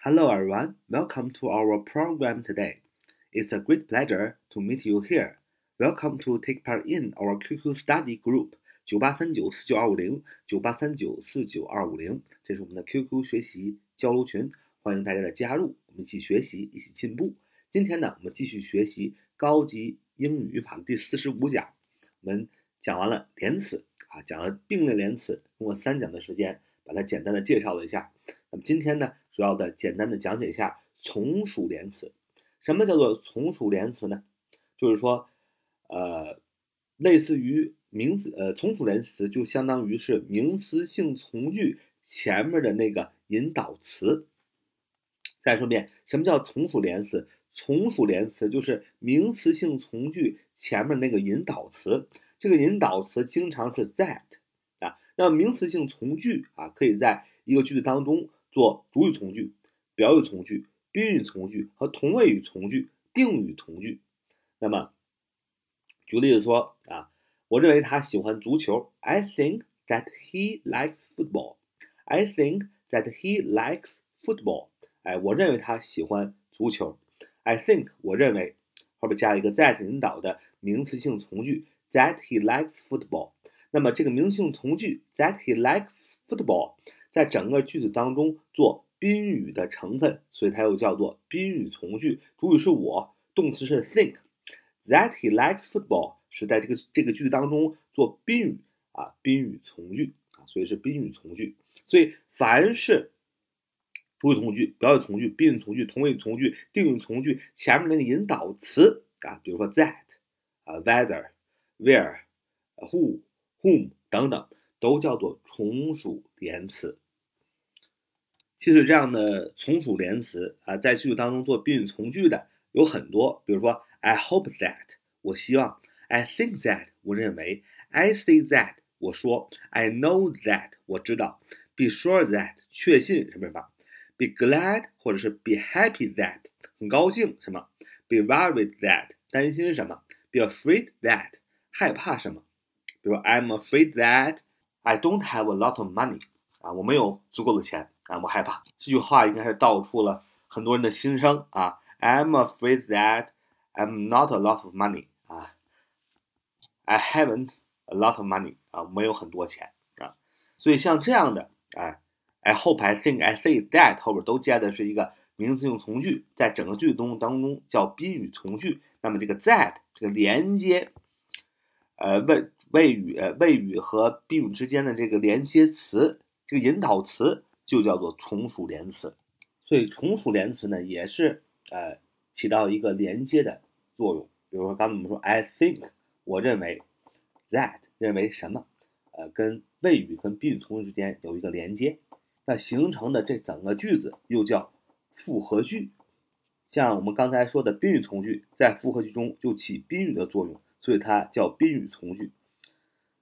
Hello everyone, welcome to our program today. It's a great pleasure to meet you here. Welcome to take part in our QQ study group 九八三九四九二五零九八三九四九二五零，这是我们的 QQ 学习交流群，欢迎大家的加入，我们一起学习，一起进步。今天呢，我们继续学习高级英语语法的第四十五讲，我们讲完了连词啊，讲了并列连词，用了三讲的时间把它简单的介绍了一下。那么今天呢，主要的简单的讲解一下从属连词。什么叫做从属连词呢？就是说，呃，类似于名词，呃，从属连词就相当于是名词性从句前面的那个引导词。再说一遍，什么叫从属连词？从属连词就是名词性从句前面那个引导词。这个引导词经常是 that 啊。那名词性从句啊，可以在一个句子当中做主语从句、表语从句。宾语从句和同位语从句、定语从句。那么，举例子说啊，我认为他喜欢足球。I think that he likes football. I think that he likes football. 哎，我认为他喜欢足球。I think 我认为后边加一个 that 引导的名词性从句 that he likes football。那么这个名词性从句 that he likes football 在整个句子当中做。宾语的成分，所以它又叫做宾语从句。主语是我，动词是 think。That he likes football 是在这个这个句子当中做宾语啊，宾语从句啊，所以是宾语从句。所以凡是主语从句、表语从句、宾语从句、同位语从句、定语从句前面那个引导词啊，比如说 that 啊，whether、where、who、whom 等等，都叫做从属连词。其实这样的从属连词啊，在句子当中做宾语从句的有很多，比如说 I hope that 我希望，I think that 我认为，I say that 我说，I know that 我知道，be sure that 确信什么什么，be glad 或者是 be happy that 很高兴什么，be worried that 担心什么，be afraid that 害怕什么，比如 I'm afraid that I don't have a lot of money 啊，我没有足够的钱。啊，我害怕这句话应该是道出了很多人的心声啊。I'm afraid that I'm not a lot of money 啊，I haven't a lot of money 啊，没有很多钱啊。所以像这样的，哎，I hope, I think, I say that 后边都接的是一个名词性从句，在整个句子中当中叫宾语从句。那么这个 that 这个连接，呃谓谓语谓语和宾语之间的这个连接词，这个引导词。就叫做从属连词，所以从属连词呢，也是呃起到一个连接的作用。比如说刚才我们说，I think，我认为，that 认为什么，呃，跟谓语跟宾语从句之间有一个连接，那形成的这整个句子又叫复合句。像我们刚才说的宾语从句，在复合句中就起宾语的作用，所以它叫宾语从句。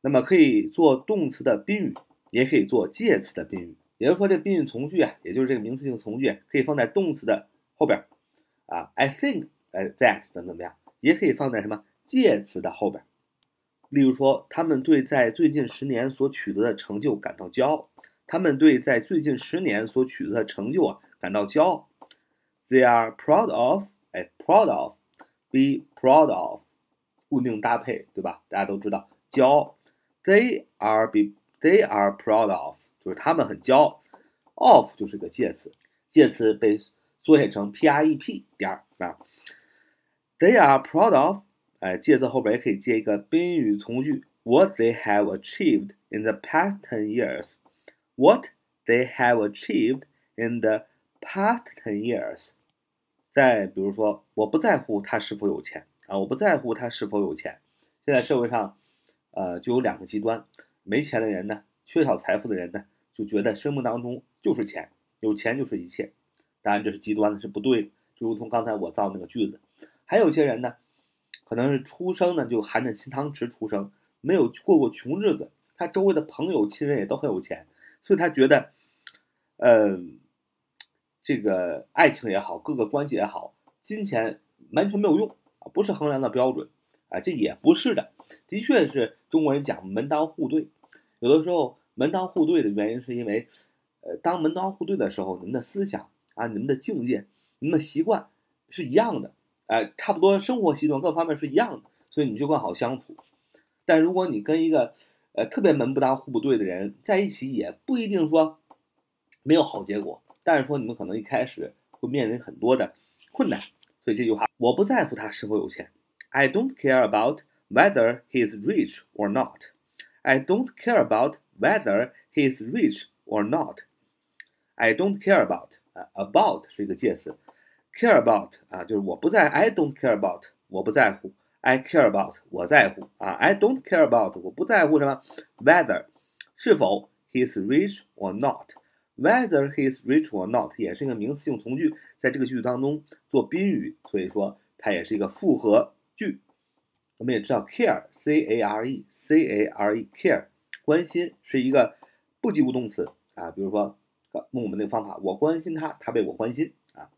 那么可以做动词的宾语，也可以做介词的宾语。也就是说，这宾语从句啊，也就是这个名词性从句，可以放在动词的后边啊。I think，呃，that 怎么怎么样，也可以放在什么介词的后边。例如说，他们对在最近十年所取得的成就感到骄傲。他们对在最近十年所取得的成就啊感到骄傲。They are proud of，哎，proud of，be proud of，固定搭配，对吧？大家都知道，骄。They are be，they are proud of。就是他们很骄傲，of 就是个介词，介词被缩写成 prep 点儿啊。They are proud of，哎，介词后边也可以接一个宾语从句，what they have achieved in the past ten years。What they have achieved in the past ten years。再比如说，我不在乎他是否有钱啊，我不在乎他是否有钱。现在社会上，呃，就有两个极端，没钱的人呢，缺少财富的人呢。就觉得生命当中就是钱，有钱就是一切，当然这是极端的，是不对的。就如同刚才我造那个句子，还有些人呢，可能是出生呢就含着金汤匙出生，没有过过穷日子，他周围的朋友亲人也都很有钱，所以他觉得，呃，这个爱情也好，各个关系也好，金钱完全没有用，不是衡量的标准啊，这也不是的，的确是中国人讲门当户对，有的时候。门当户对的原因是因为，呃，当门当户对的时候，你们的思想啊，你们的境界、你们的习惯是一样的，哎，差不多生活习惯各方面是一样的，所以你就更好相处。但如果你跟一个呃特别门不当户不对的人在一起，也不一定说没有好结果，但是说你们可能一开始会面临很多的困难。所以这句话，我不在乎他是否有钱，I don't care about whether he is rich or not。I don't care about whether he is rich or not。I don't care about 啊，about 是一个介词，care about 啊就是我不在，I don't care about 我不在乎，I care about 我在乎啊，I don't care about 我不在乎什么，whether 是否 he is rich or not。 Whether he is rich or not 也是一个名词性从句，在这个句子当中做宾语，所以说它也是一个复合句。我们也知道 care，c a r e，c a r e，care 关心是一个不及物动词啊。比如说用我们那个方法，我关心他，他被我关心啊。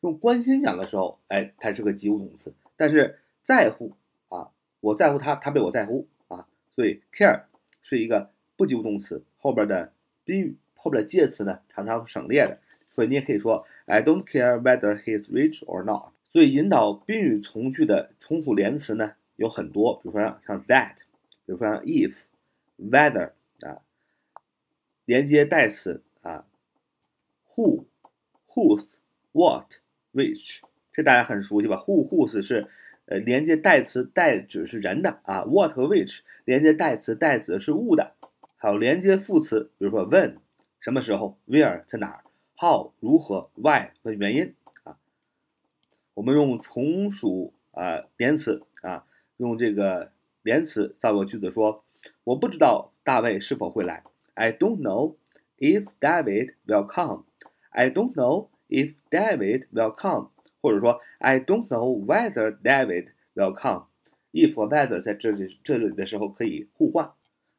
用关心讲的时候，哎，它是个及物动词。但是在乎啊，我在乎他，他被我在乎啊。所以 care 是一个不及物动词，后边的宾语。后边的介词呢，常常省略的，所以你也可以说 I don't care whether he is rich or not。所以引导宾语从句的重复连词呢有很多，比如说像 that，比如说像 if，whether 啊，连接代词啊，who，whose，what，which，这大家很熟悉吧？who，whose 是呃连接代词代指是人的啊，what 和 which 连接代词代指的是物的，还有连接副词，比如说 when。什么时候？Where 在哪儿？How 如何？Why 的原因啊？我们用从属啊连词啊，用这个连词造个句子说：我不知道大卫是否会来。I don't know if David will come. I don't know if David will come. 或者说 I don't know whether David will come. If 和 whether 在这里这里的时候可以互换。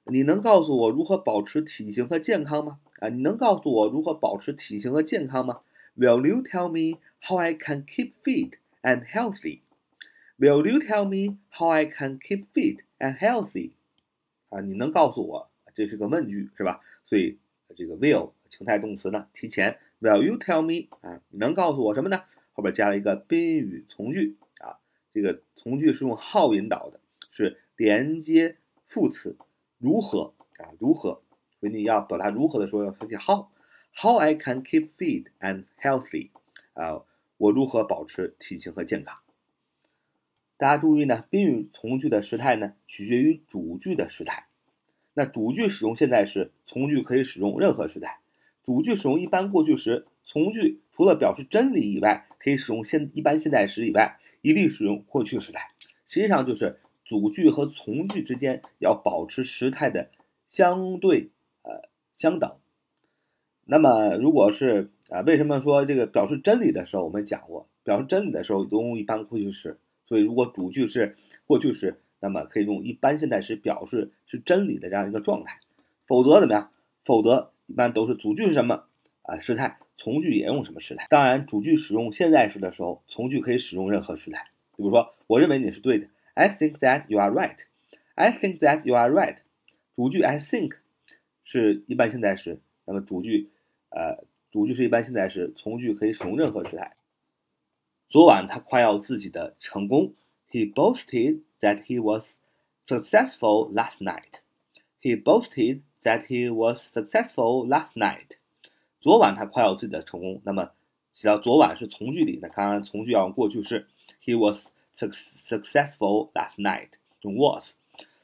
你能告诉我如何保持体型和健康吗？啊，你能告诉我如何保持体型和健康吗？Will you tell me how I can keep fit and healthy? Will you tell me how I can keep fit and healthy? 啊，你能告诉我，这是个问句是吧？所以这个 will 情态动词呢，提前 Will you tell me 啊，你能告诉我什么呢？后边加了一个宾语从句啊，这个从句是用 how 引导的，是连接副词。如何啊？如何？所以你要表达如何的时候，要说起 how，how I can keep fit and healthy，啊，我如何保持体型和健康？大家注意呢，宾语从句的时态呢，取决于主句的时态。那主句使用现在时，从句可以使用任何时态。主句使用一般过去时，从句除了表示真理以外，可以使用现一般现在时以外，一律使用过去时态。实际上就是。主句和从句之间要保持时态的相对相等。那么如果是啊，为什么说这个表示真理的时候我们讲过，表示真理的时候都用一般过去时。所以如果主句是过去时，那么可以用一般现在时表示是真理的这样一个状态。否则怎么样？否则一般都是主句是什么啊时态，从句也用什么时态。当然，主句使用现在时的时候，从句可以使用任何时态。比如说，我认为你是对的。I think that you are right. I think that you are right. 主句 I think 是一般现在时，那么主句呃主句是一般现在时，从句可以使用任何时态。昨晚他夸耀自己的成功。He boasted that he was successful last night. He boasted that he was successful last night. 昨晚他夸耀自己的成功。那么写到昨晚是从句里，那当然从句要用过去式。He was successful last night 用 was，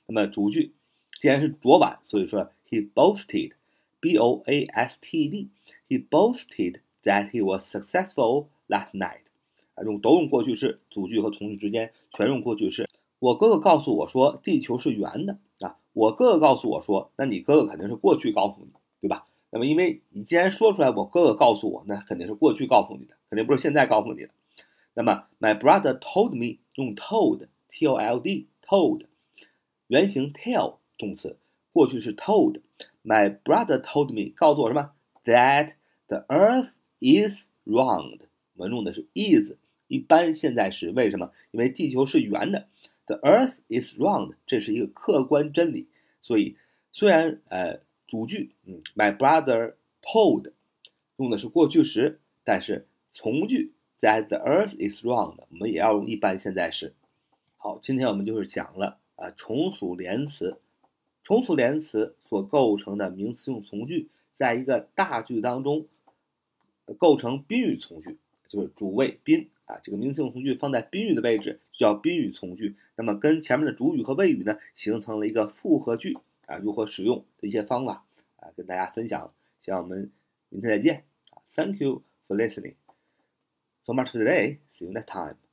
那么主句既然是昨晚，所以说 he boasted，b o a s t e d，he boasted that he was successful last night，啊用都用过去式，主句和从句之间全用过去式。我哥哥告诉我说地球是圆的啊，我哥哥告诉我说，那你哥哥肯定是过去告诉你，对吧？那么因为你既然说出来，我哥哥告诉我，那肯定是过去告诉你的，肯定不是现在告诉你的。那么，my brother told me 用 told，t o l d，told，原形 tell 动词，过去是 told。my brother told me 告诉我什么？that the earth is round。我们用的是 is，一般现在时。为什么？因为地球是圆的。the earth is round，这是一个客观真理。所以，虽然呃主句嗯，my brother told 用的是过去时。但是从句 That the earth is round，我们也要用一般现在时。好，今天我们就是讲了啊从属连词，从属连词所构成的名词用从句，在一个大句当中构成宾语从句，就是主谓宾啊，这个名词用从句放在宾语的位置叫宾语从句。那么跟前面的主语和谓语呢形成了一个复合句啊，如何使用的一些方法啊，跟大家分享。希望我们明天再见啊！Thank you for listening. So much for today. See you next time.